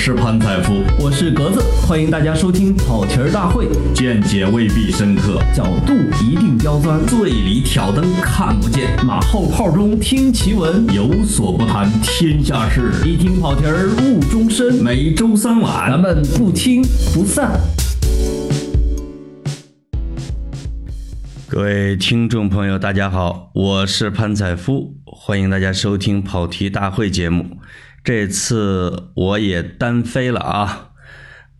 是潘采夫，我是格子，欢迎大家收听跑题儿大会，见解未必深刻，角度一定刁钻，醉里挑灯看不见，马后炮中听奇闻，有所不谈天下事，一听跑题儿误终身。每周三晚，咱们不听不散。各位听众朋友，大家好，我是潘采夫，欢迎大家收听跑题大会节目。这次我也单飞了啊，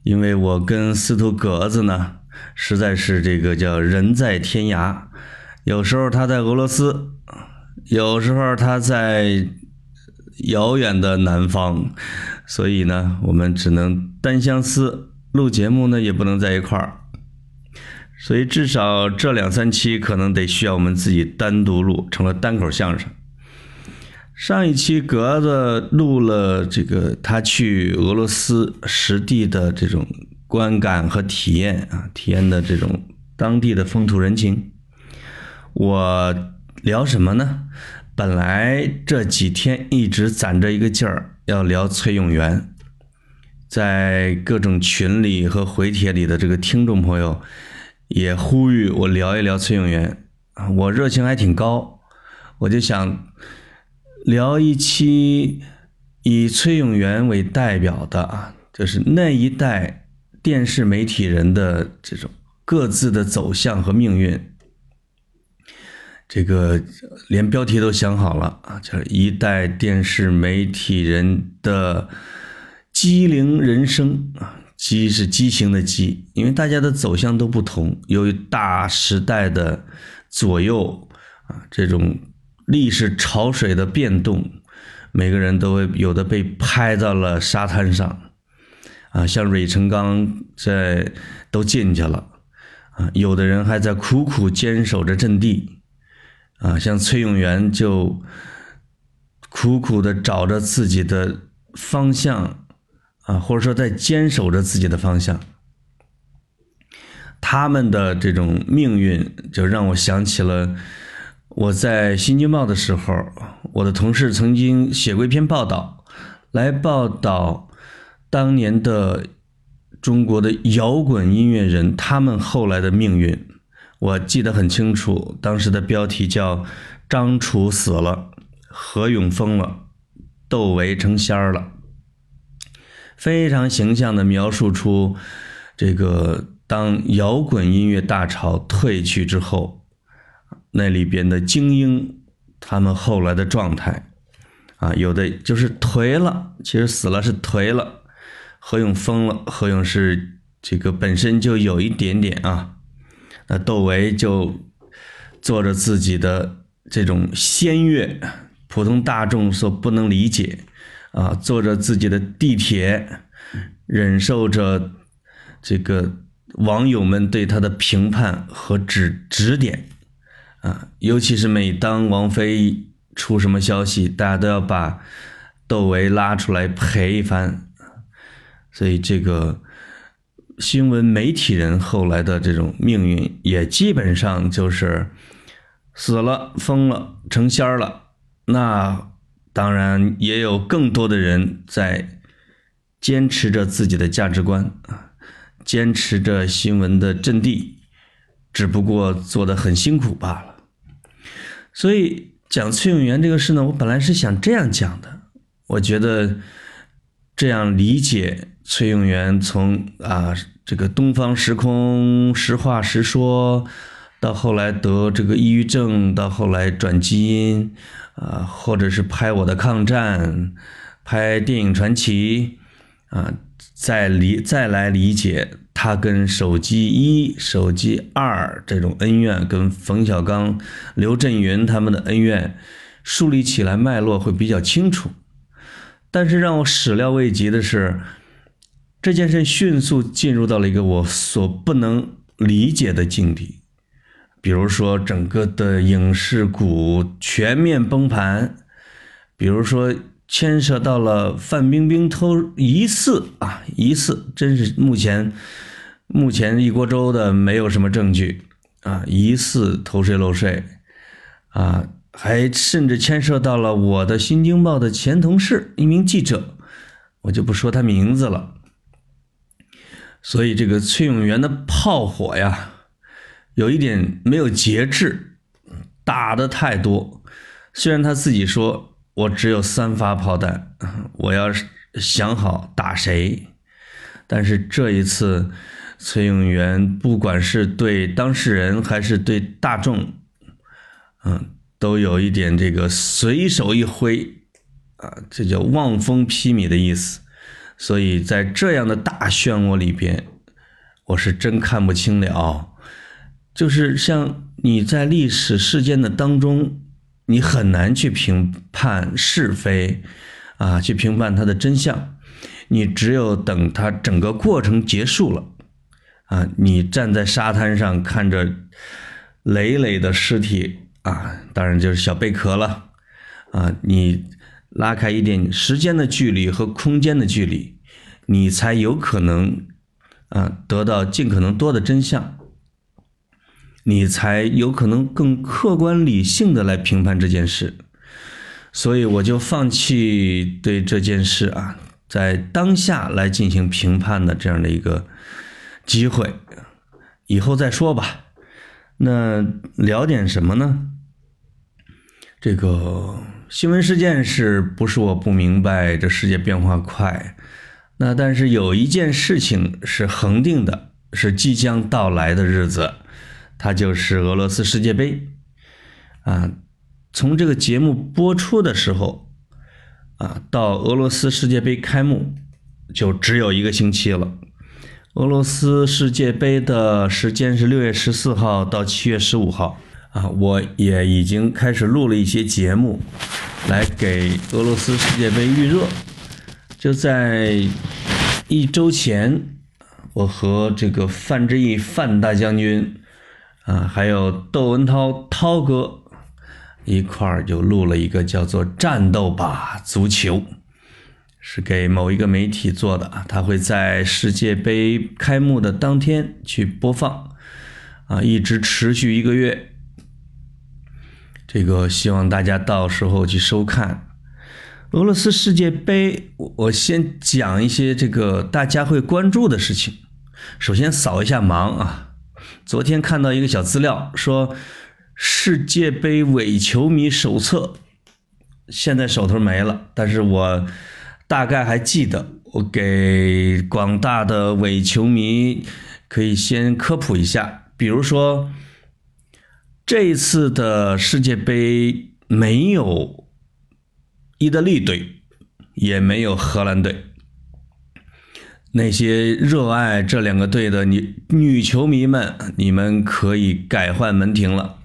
因为我跟司徒格子呢，实在是这个叫人在天涯，有时候他在俄罗斯，有时候他在遥远的南方，所以呢，我们只能单相思，录节目呢也不能在一块儿。所以至少这两三期可能得需要我们自己单独录，成了单口相声。上一期格子录了这个他去俄罗斯实地的这种观感和体验啊，体验的这种当地的风土人情。我聊什么呢？本来这几天一直攒着一个劲儿要聊崔永元，在各种群里和回帖里的这个听众朋友。也呼吁我聊一聊崔永元啊，我热情还挺高，我就想聊一期以崔永元为代表的啊，就是那一代电视媒体人的这种各自的走向和命运。这个连标题都想好了啊，叫一代电视媒体人的机灵人生啊。畸是畸形的畸，因为大家的走向都不同，由于大时代的左右啊，这种历史潮水的变动，每个人都会有的被拍到了沙滩上，啊，像芮成钢在都进去了，啊，有的人还在苦苦坚守着阵地，啊，像崔永元就苦苦的找着自己的方向。啊，或者说在坚守着自己的方向，他们的这种命运就让我想起了我在《新京报》的时候，我的同事曾经写过一篇报道，来报道当年的中国的摇滚音乐人他们后来的命运。我记得很清楚，当时的标题叫“张楚死了，何勇疯了，窦唯成仙儿了”。非常形象地描述出这个当摇滚音乐大潮退去之后，那里边的精英他们后来的状态啊，有的就是颓了，其实死了是颓了。何勇疯了，何勇是这个本身就有一点点啊，那窦唯就做着自己的这种仙乐，普通大众所不能理解。啊，坐着自己的地铁，忍受着这个网友们对他的评判和指指点，啊，尤其是每当王菲出什么消息，大家都要把窦唯拉出来陪一番，所以这个新闻媒体人后来的这种命运，也基本上就是死了、疯了、成仙儿了，那。当然，也有更多的人在坚持着自己的价值观啊，坚持着新闻的阵地，只不过做的很辛苦罢了。所以讲崔永元这个事呢，我本来是想这样讲的。我觉得这样理解崔永元从啊这个东方时空实话实说，到后来得这个抑郁症，到后来转基因。啊，或者是拍我的抗战，拍电影传奇，啊，再理再来理解他跟手机一、手机二这种恩怨，跟冯小刚、刘震云他们的恩怨，树立起来脉络会比较清楚。但是让我始料未及的是，这件事迅速进入到了一个我所不能理解的境地。比如说，整个的影视股全面崩盘；比如说，牵涉到了范冰冰偷疑似啊，疑似，真是目前目前一锅粥的没有什么证据啊，疑似偷税漏税啊，还甚至牵涉到了我的《新京报》的前同事一名记者，我就不说他名字了。所以这个崔永元的炮火呀，有一点没有节制，打的太多。虽然他自己说我只有三发炮弹，我要想好打谁，但是这一次崔永元不管是对当事人还是对大众，嗯，都有一点这个随手一挥啊，这叫望风披靡的意思。所以在这样的大漩涡里边，我是真看不清了。就是像你在历史事件的当中，你很难去评判是非，啊，去评判它的真相。你只有等它整个过程结束了，啊，你站在沙滩上看着累累的尸体，啊，当然就是小贝壳了，啊，你。拉开一点时间的距离和空间的距离，你才有可能啊得到尽可能多的真相，你才有可能更客观理性的来评判这件事。所以我就放弃对这件事啊在当下来进行评判的这样的一个机会，以后再说吧。那聊点什么呢？这个。新闻事件是不是我不明白？这世界变化快，那但是有一件事情是恒定的，是即将到来的日子，它就是俄罗斯世界杯。啊，从这个节目播出的时候，啊，到俄罗斯世界杯开幕，就只有一个星期了。俄罗斯世界杯的时间是六月十四号到七月十五号。啊，我也已经开始录了一些节目，来给俄罗斯世界杯预热。就在一周前，我和这个范志毅范大将军，啊，还有窦文涛涛哥一块儿就录了一个叫做《战斗吧足球》，是给某一个媒体做的，他会在世界杯开幕的当天去播放，啊，一直持续一个月。这个希望大家到时候去收看俄罗斯世界杯。我先讲一些这个大家会关注的事情。首先扫一下盲啊，昨天看到一个小资料说世界杯伪球迷手册现在手头没了，但是我大概还记得，我给广大的伪球迷可以先科普一下，比如说。这一次的世界杯没有意大利队，也没有荷兰队。那些热爱这两个队的女女球迷们，你们可以改换门庭了。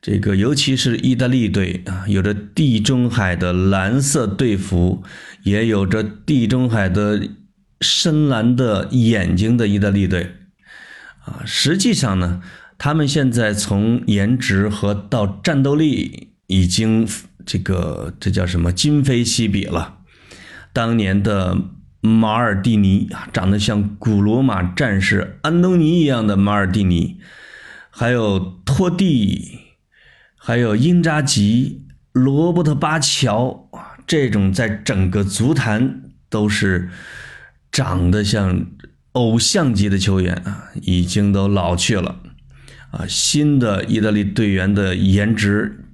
这个尤其是意大利队啊，有着地中海的蓝色队服，也有着地中海的深蓝的眼睛的意大利队啊，实际上呢。他们现在从颜值和到战斗力已经这个这叫什么今非昔比了。当年的马尔蒂尼啊，长得像古罗马战士安东尼一样的马尔蒂尼，还有托蒂，还有英扎吉、罗伯特巴乔啊，这种在整个足坛都是长得像偶像级的球员啊，已经都老去了。啊，新的意大利队员的颜值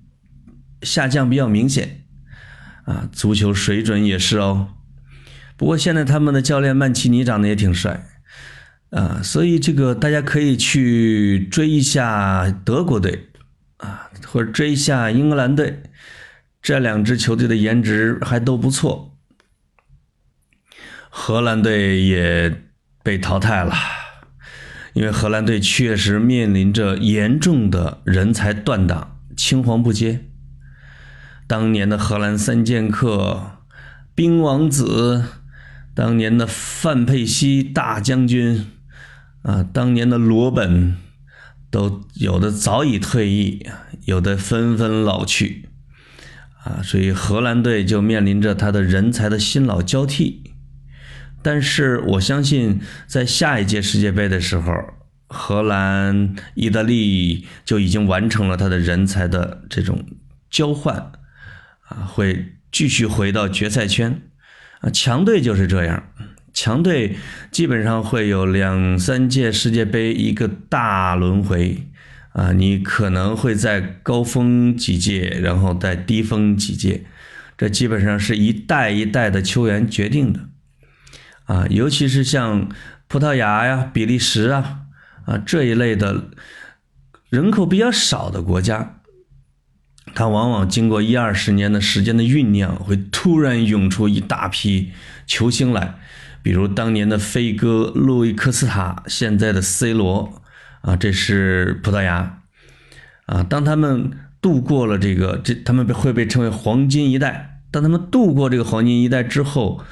下降比较明显，啊，足球水准也是哦。不过现在他们的教练曼奇尼长得也挺帅，啊，所以这个大家可以去追一下德国队，啊，或者追一下英格兰队，这两支球队的颜值还都不错。荷兰队也被淘汰了。因为荷兰队确实面临着严重的人才断档、青黄不接。当年的荷兰三剑客、冰王子，当年的范佩西大将军，啊，当年的罗本，都有的早已退役，有的纷纷老去，啊，所以荷兰队就面临着他的人才的新老交替。但是我相信，在下一届世界杯的时候，荷兰、意大利就已经完成了他的人才的这种交换，啊，会继续回到决赛圈，啊，强队就是这样，强队基本上会有两三届世界杯一个大轮回啊，你可能会在高峰几届，然后在低峰几届，这基本上是一代一代的球员决定的啊，尤其是像葡萄牙呀、比利时啊啊这一类的人口比较少的国家。它往往经过一二十年的时间的酝酿，会突然涌出一大批球星来，比如当年的飞哥路易科斯塔，现在的 C 罗，啊，这是葡萄牙，啊，当他们度过了这个，这他们被会被称为黄金一代。当他们度过这个黄金一代之后，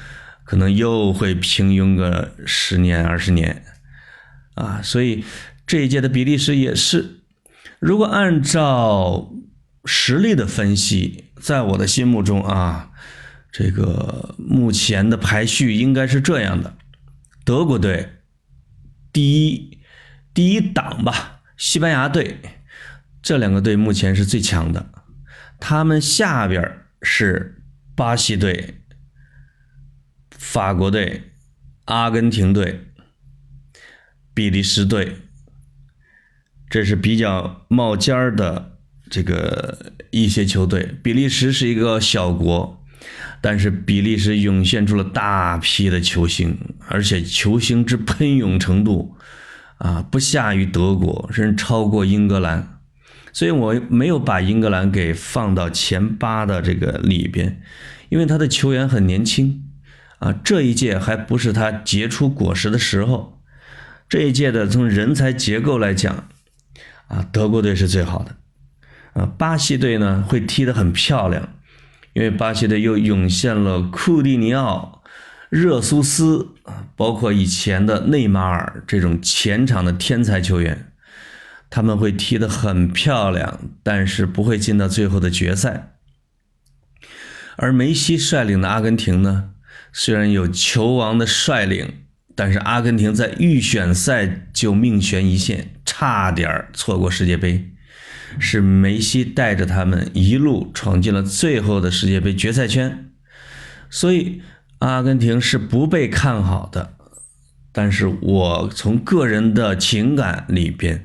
可能又会平庸个十年二十年，啊，所以这一届的比利时也是，如果按照。实力的分析，在我的心目中啊，这个目前的排序应该是这样的：德国队第一，第一档吧；西班牙队，这两个队目前是最强的。他们下边是巴西队、法国队、阿根廷队、比利时队，这是比较冒尖儿的。这个一些球队，比利时是一个小国，但是比利时涌现出了大批的球星，而且球星之喷涌程度啊，不下于德国，甚至超过英格兰，所以我没有把英格兰给放到前八的这个里边，因为他的球员很年轻啊，这一届还不是他结出果实的时候，这一届的从人才结构来讲啊，德国队是最好的。啊，巴西队呢会踢得很漂亮，因为巴西队又涌现了库蒂尼奥、热苏斯啊，包括以前的内马尔这种前场的天才球员，他们会踢得很漂亮，但是不会进到最后的决赛。而梅西率领的阿根廷呢，虽然有球王的率领，但是阿根廷在预选赛就命悬一线，差点错过世界杯。是梅西带着他们一路闯进了最后的世界杯决赛圈，所以阿根廷是不被看好的。但是我从个人的情感里边，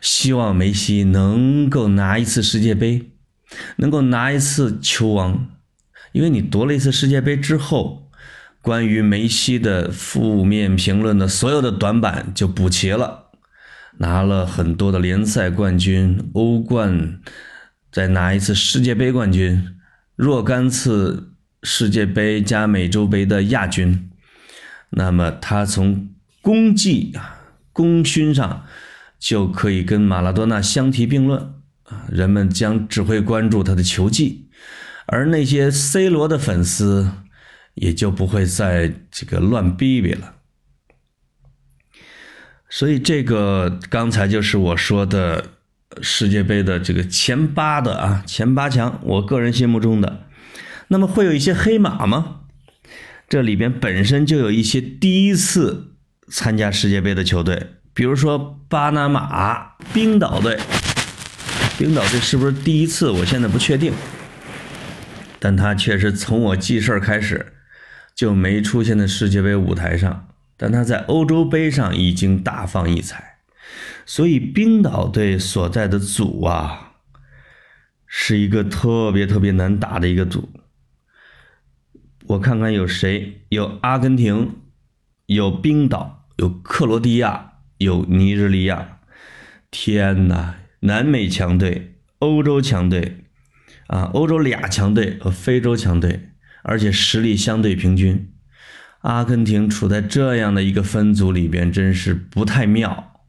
希望梅西能够拿一次世界杯，能够拿一次球王，因为你夺了一次世界杯之后，关于梅西的负面评论的所有的短板就补齐了。拿了很多的联赛冠军、欧冠，再拿一次世界杯冠军，若干次世界杯加美洲杯的亚军，那么他从功绩啊、功勋上就可以跟马拉多纳相提并论啊，人们将只会关注他的球技，而那些 C 罗的粉丝也就不会再这个乱逼逼了。所以这个刚才就是我说的世界杯的这个前八的啊，前八强，我个人心目中的。那么会有一些黑马吗？这里边本身就有一些第一次参加世界杯的球队，比如说巴拿马、冰岛队。冰岛队是不是第一次？我现在不确定，但他确实从我记事儿开始就没出现在世界杯舞台上。但他在欧洲杯上已经大放异彩，所以冰岛队所在的组啊，是一个特别特别难打的一个组。我看看有谁，有阿根廷，有冰岛，有克罗地亚，有尼日利亚。天哪，南美强队、欧洲强队，啊，欧洲俩强队和非洲强队，而且实力相对平均。阿根廷处在这样的一个分组里边，真是不太妙。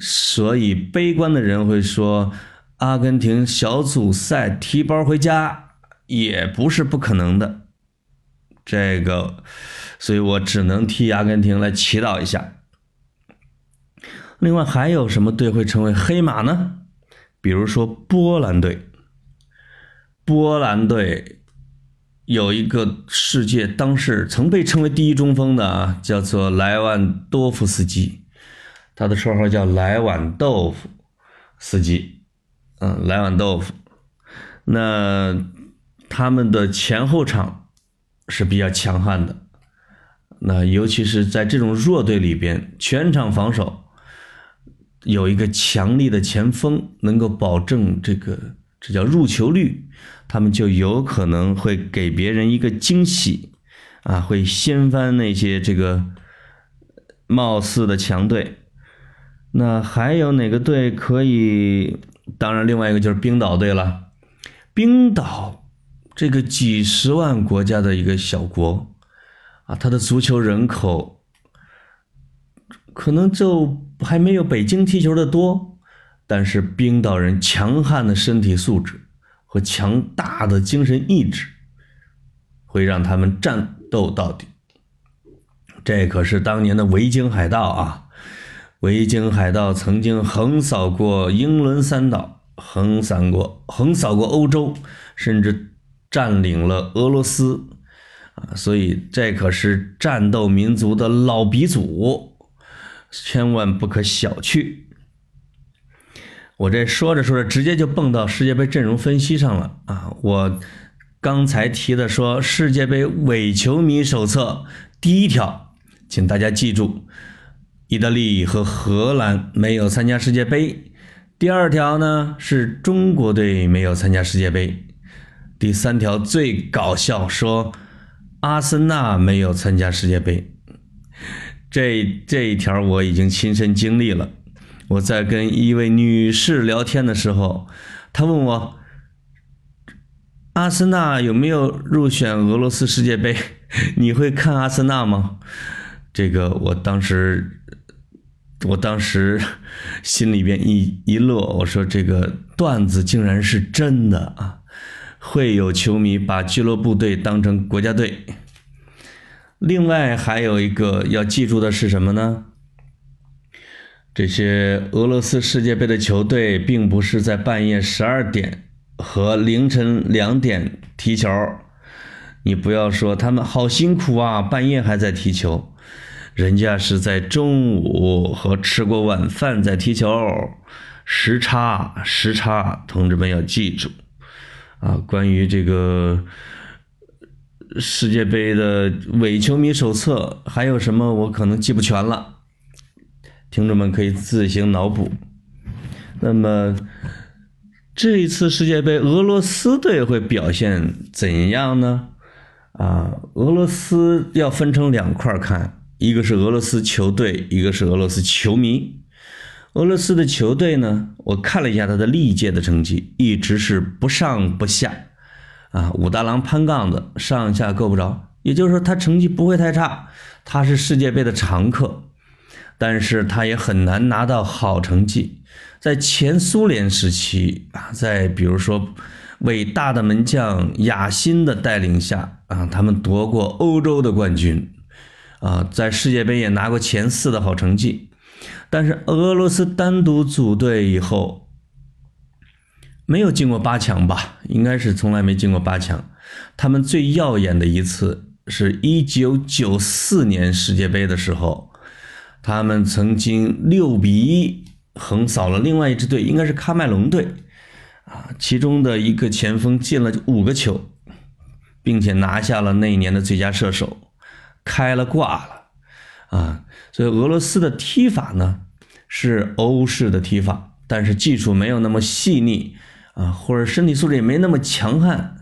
所以悲观的人会说，阿根廷小组赛提包回家也不是不可能的。这个，所以我只能替阿根廷来祈祷一下。另外还有什么队会成为黑马呢？比如说波兰队，波兰队。有一个世界当时曾被称为第一中锋的啊，叫做莱万多夫斯基，他的绰号叫莱万豆腐斯基，嗯，莱万豆腐。那他们的前后场是比较强悍的。那尤其是在这种弱队里边，全场防守有一个强力的前锋，能够保证这个这叫入球率，他们就有可能会给别人一个惊喜啊，会掀翻那些这个貌似的强队。那还有哪个队可以？当然，另外一个就是冰岛队了。冰岛这个几十万国家的一个小国。啊，他的足球人口可能就还没有北京踢球的多，但是冰岛人强悍的身体素质和强大的精神意志，会让他们战斗到底。这可是当年的维京海盗啊！维京海盗曾经横扫过英伦三岛，横扫过横扫过欧洲，甚至占领了俄罗斯。所以这可是战斗民族的老鼻祖，千万不可小觑。我这说着说着，直接就蹦到世界杯阵容分析上了啊！我刚才提的说世界杯伪球迷手册第一条，请大家记住：意大利和荷兰没有参加世界杯。第二条呢是中国队没有参加世界杯。第三条最搞笑，说。阿森纳没有参加世界杯，这这一条我已经亲身经历了。我在跟一位女士聊天的时候，她问我阿森纳有没有入选俄罗斯世界杯？你会看阿森纳吗？这个我当时，我当时心里边一一乐，我说这个段子竟然是真的啊！会有球迷把俱乐部队当成国家队。另外还有一个要记住的是什么呢？这些俄罗斯世界杯的球队并不是在半夜十二点和凌晨两点踢球。你不要说他们好辛苦啊，半夜还在踢球，人家是在中午和吃过晚饭在踢球，时差时差，同志们要记住。啊，关于这个世界杯的伪球迷手册还有什么，我可能记不全了，听众们可以自行脑补。那么这一次世界杯，俄罗斯队会表现怎样呢？啊，俄罗斯要分成两块看，一个是俄罗斯球队，一个是俄罗斯球迷。俄罗斯的球队呢？我看了一下他的历届的成绩，一直是不上不下，啊，武大郎攀杠子，上下够不着。也就是说，他成绩不会太差，他是世界杯的常客，但是他也很难拿到好成绩。在前苏联时期啊，在比如说伟大的门将雅辛的带领下啊，他们夺过欧洲的冠军，啊，在世界杯也拿过前四的好成绩。但是俄罗斯单独组队以后，没有进过八强吧？应该是从来没进过八强。他们最耀眼的一次是一九九四年世界杯的时候，他们曾经六比一横扫了另外一支队，应该是喀麦隆队，啊，其中的一个前锋进了五个球，并且拿下了那一年的最佳射手，开了挂了。啊，所以俄罗斯的踢法呢是欧式的踢法，但是技术没有那么细腻啊，或者身体素质也没那么强悍。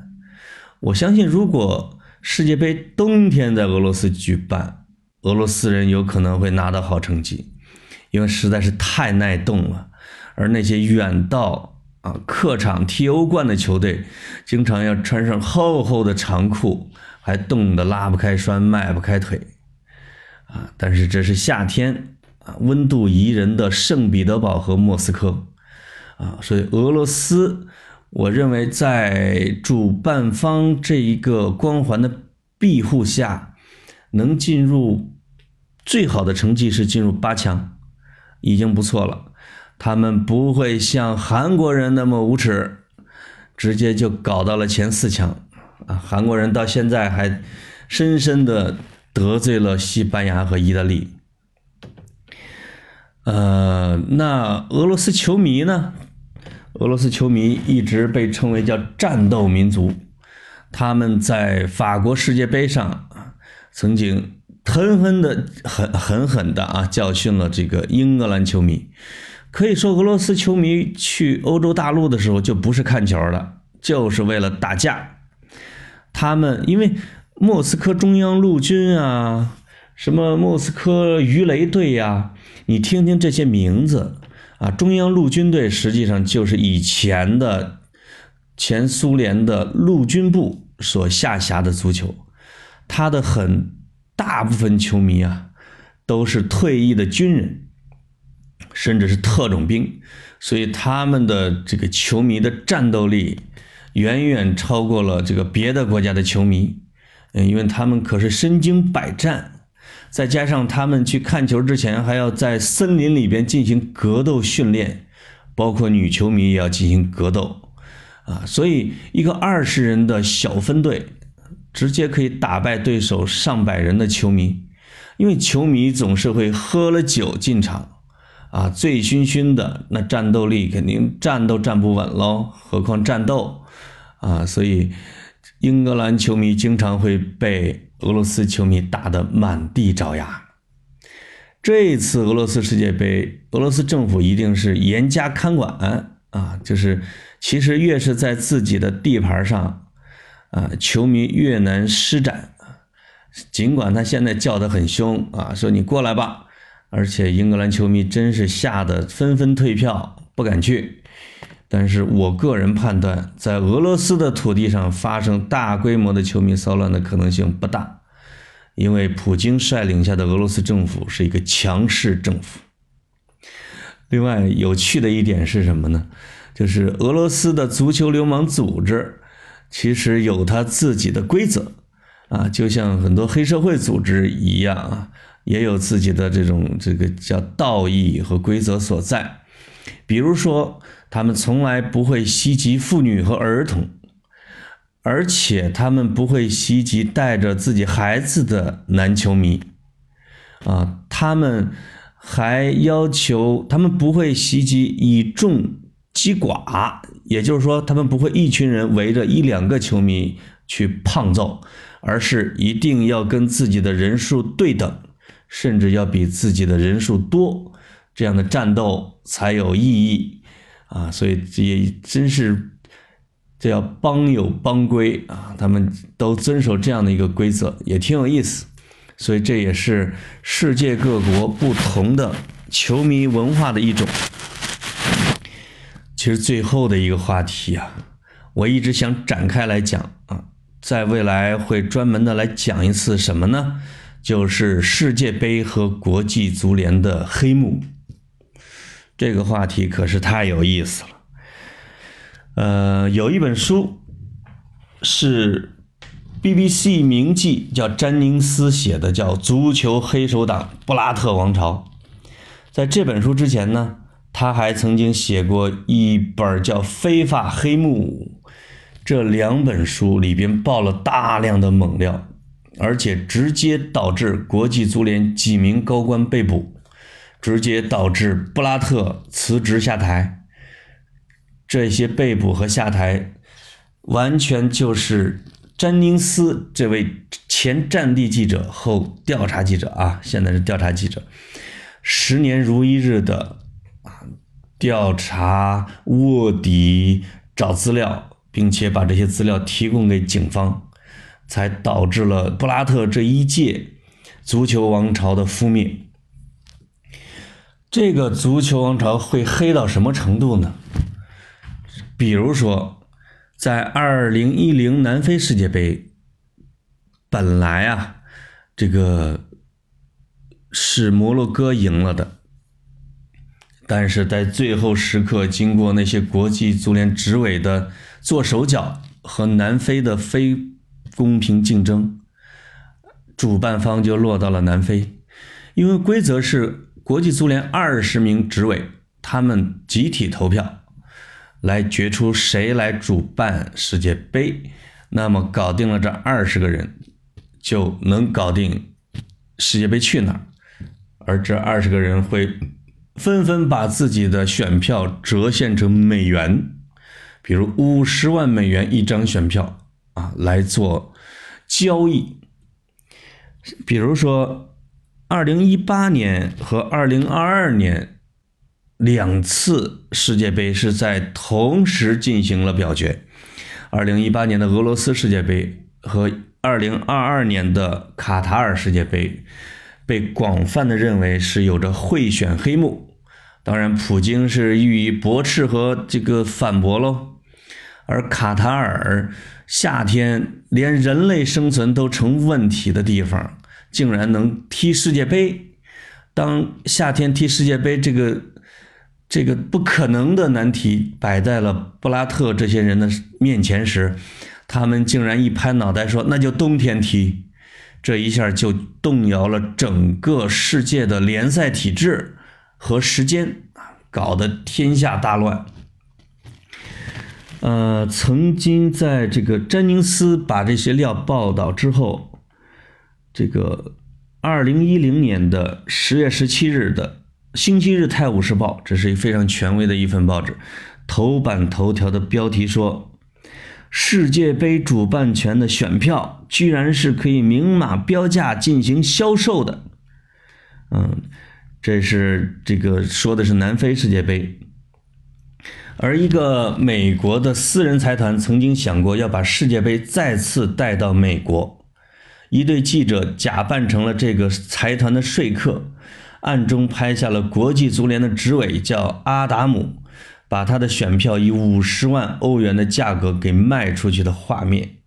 我相信，如果世界杯冬天在俄罗斯举办，俄罗斯人有可能会拿到好成绩，因为实在是太耐冻了。而那些远道啊客场踢欧冠的球队，经常要穿上厚厚的长裤，还冻得拉不开栓、迈不开腿。啊！但是这是夏天啊，温度宜人的圣彼得堡和莫斯科啊，所以俄罗斯，我认为在主办方这一个光环的庇护下，能进入最好的成绩是进入八强，已经不错了。他们不会像韩国人那么无耻，直接就搞到了前四强啊！韩国人到现在还深深的。得罪了西班牙和意大利，呃，那俄罗斯球迷呢？俄罗斯球迷一直被称为叫战斗民族，他们在法国世界杯上曾经狠狠的、狠狠狠的啊教训了这个英格兰球迷。可以说，俄罗斯球迷去欧洲大陆的时候就不是看球了，就是为了打架。他们因为莫斯科中央陆军啊，什么莫斯科鱼雷队呀，你听听这些名字啊，中央陆军队实际上就是以前的前苏联的陆军部所下辖的足球，他的很大部分球迷啊都是退役的军人。甚至是特种兵，所以他们的这个球迷的战斗力远远超过了这个别的国家的球迷，嗯，因为他们可是身经百战，再加上他们去看球之前还要在森林里边进行格斗训练，包括女球迷也要进行格斗，啊，所以一个二十人的小分队直接可以打败对手上百人的球迷，因为球迷总是会喝了酒进场。啊，醉醺醺的，那战斗力肯定站都站不稳喽，何况战斗啊！所以，英格兰球迷经常会被俄罗斯球迷打得满地找牙。这一次俄罗斯世界杯，俄罗斯政府一定是严加看管啊！就是其实越是在自己的地盘上，啊，球迷越难施展。尽管他现在叫得很凶啊，说你过来吧。而且英格兰球迷真是吓得纷纷退票，不敢去。但是我个人判断，在俄罗斯的土地上发生大规模的球迷骚乱的可能性不大，因为普京率领下的俄罗斯政府是一个强势政府。另外，有趣的一点是什么呢？就是俄罗斯的足球流氓组织其实有他自己的规则啊，就像很多黑社会组织一样啊。也有自己的这种这个叫道义和规则所在，比如说，他们从来不会袭击妇女和儿童，而且他们不会袭击带着自己孩子的男球迷，啊，他们还要求他们不会袭击以众击寡，也就是说，他们不会一群人围着一两个球迷去胖揍，而是一定要跟自己的人数对等。甚至要比自己的人数多，这样的战斗才有意义啊！所以也真是这叫邦有邦规啊，他们都遵守这样的一个规则，也挺有意思。所以这也是世界各国不同的球迷文化的一种。其实最后的一个话题啊，我一直想展开来讲啊，在未来会专门的来讲一次什么呢？就是世界杯和国际足联的黑幕，这个话题可是太有意思了。呃，有一本书是 BBC 名记叫詹宁斯写的，叫《足球黑手党布拉特王朝》。在这本书之前呢，他还曾经写过一本叫《非法黑幕》，这两本书里边爆了大量的猛料。而且直接导致国际足联几名高官被捕，直接导致布拉特辞职下台。这些被捕和下台，完全就是詹宁斯这位前战地记者后调查记者啊，现在是调查记者，十年如一日的调查卧底找资料，并且把这些资料提供给警方。才导致了布拉特这一届足球王朝的覆灭。这个足球王朝会黑到什么程度呢？比如说，在二零一零南非世界杯，本来啊，这个是摩洛哥赢了的，但是在最后时刻，经过那些国际足联执委的做手脚和南非的非。公平竞争，主办方就落到了南非，因为规则是国际足联二十名执委，他们集体投票来决出谁来主办世界杯，那么搞定了这二十个人，就能搞定世界杯去哪儿，而这二十个人会纷纷把自己的选票折现成美元，比如五十万美元一张选票。啊来做交易。比如说，二零一八年和二零二二年两次世界杯是在同时进行了表决。二零一八年的俄罗斯世界杯和二零二二年的卡塔尔世界杯被广泛的认为是有着贿选黑幕。当然，普京是予以驳斥和这个反驳喽。而卡塔尔夏天连人类生存都成问题的地方，竟然能踢世界杯。当夏天踢世界杯这个这个不可能的难题摆在了布拉特这些人的面前时，他们竟然一拍脑袋说：“那就冬天踢。”这一下就动摇了整个世界的联赛体制和时间啊，搞得天下大乱。呃，曾经在这个詹宁斯把这些料报道之后，这个二零一零年的十月十七日的《星期日泰晤士报》，这是一非常权威的一份报纸，头版头条的标题说：“世界杯主办权的选票居然是可以明码标价进行销售的。”嗯，这是这个说的是南非世界杯。而一个美国的私人财团曾经想过要把世界杯再次带到美国，一对记者假扮成了这个财团的说客，暗中拍下了国际足联的执委叫阿达姆，把他的选票以五十万欧元的价格给卖出去的画面。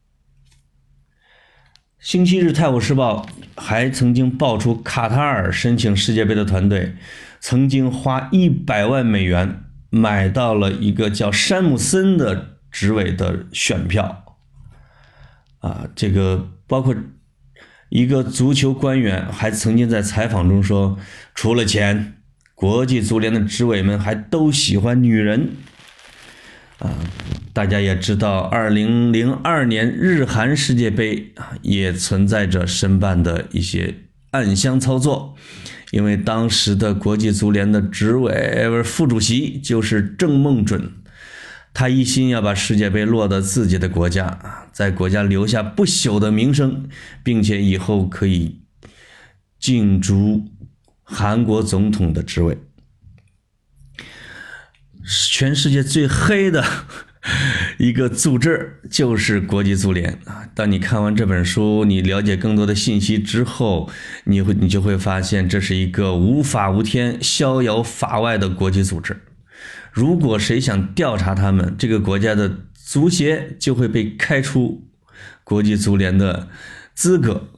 星期日《泰晤士报》还曾经爆出卡塔尔申请世界杯的团队曾经花一百万美元。买到了一个叫山姆森的执委的选票，啊，这个包括一个足球官员还曾经在采访中说，除了钱，国际足联的执委们还都喜欢女人，啊，大家也知道，二零零二年日韩世界杯啊，也存在着申办的一些暗箱操作。因为当时的国际足联的执委不是副主席就是郑梦准，他一心要把世界杯落到自己的国家啊，在国家留下不朽的名声，并且以后可以竞逐韩国总统的职位。全世界最黑的。一个组织就是国际足联啊！当你看完这本书，你了解更多的信息之后，你会你就会发现，这是一个无法无天、逍遥法外的国际组织。如果谁想调查他们，这个国家的足协就会被开除国际足联的资格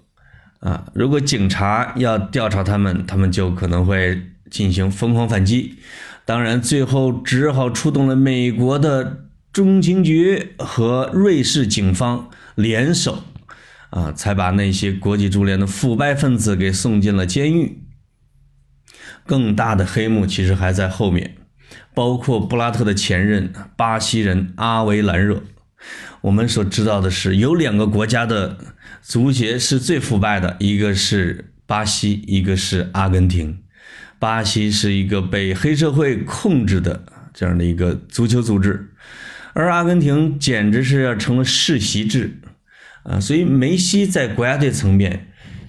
啊！如果警察要调查他们，他们就可能会进行疯狂反击。当然，最后只好出动了美国的。中情局和瑞士警方联手，啊，才把那些国际足联的腐败分子给送进了监狱。更大的黑幕其实还在后面，包括布拉特的前任巴西人阿维兰热。我们所知道的是，有两个国家的足协是最腐败的，一个是巴西，一个是阿根廷。巴西是一个被黑社会控制的这样的一个足球组织。而阿根廷简直是要成了世袭制，啊，所以梅西在国家队层面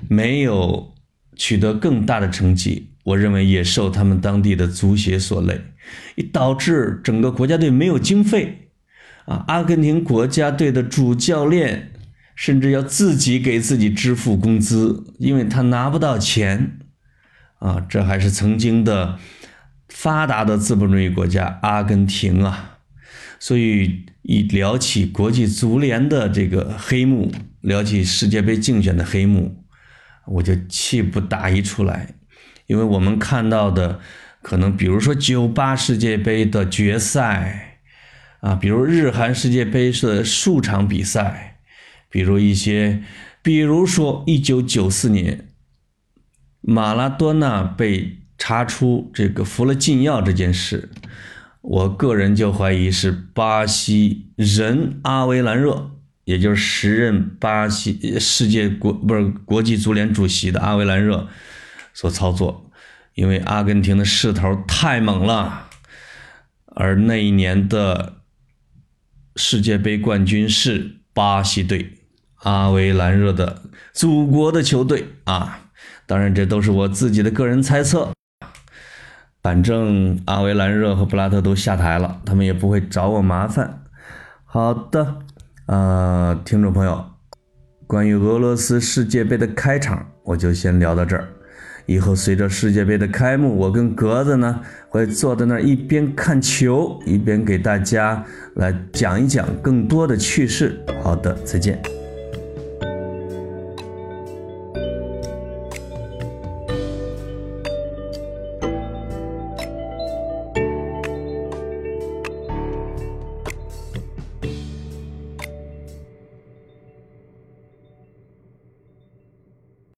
没有取得更大的成绩，我认为也受他们当地的足协所累，导致整个国家队没有经费，啊，阿根廷国家队的主教练甚至要自己给自己支付工资，因为他拿不到钱，啊，这还是曾经的发达的资本主义国家阿根廷啊。所以，一聊起国际足联的这个黑幕，聊起世界杯竞选的黑幕，我就气不打一处来。因为我们看到的，可能比如说九八世界杯的决赛，啊，比如日韩世界杯的数场比赛，比如一些，比如说一九九四年马拉多纳被查出这个服了禁药这件事。我个人就怀疑是巴西人阿维兰热，也就是时任巴西世界国不是国际足联主席的阿维兰热所操作，因为阿根廷的势头太猛了，而那一年的世界杯冠军是巴西队，阿维兰热的祖国的球队啊。当然，这都是我自己的个人猜测。反正阿维兰热和布拉特都下台了，他们也不会找我麻烦。好的，呃，听众朋友，关于俄罗斯世界杯的开场，我就先聊到这儿。以后随着世界杯的开幕，我跟格子呢会坐在那儿一边看球，一边给大家来讲一讲更多的趣事。好的，再见。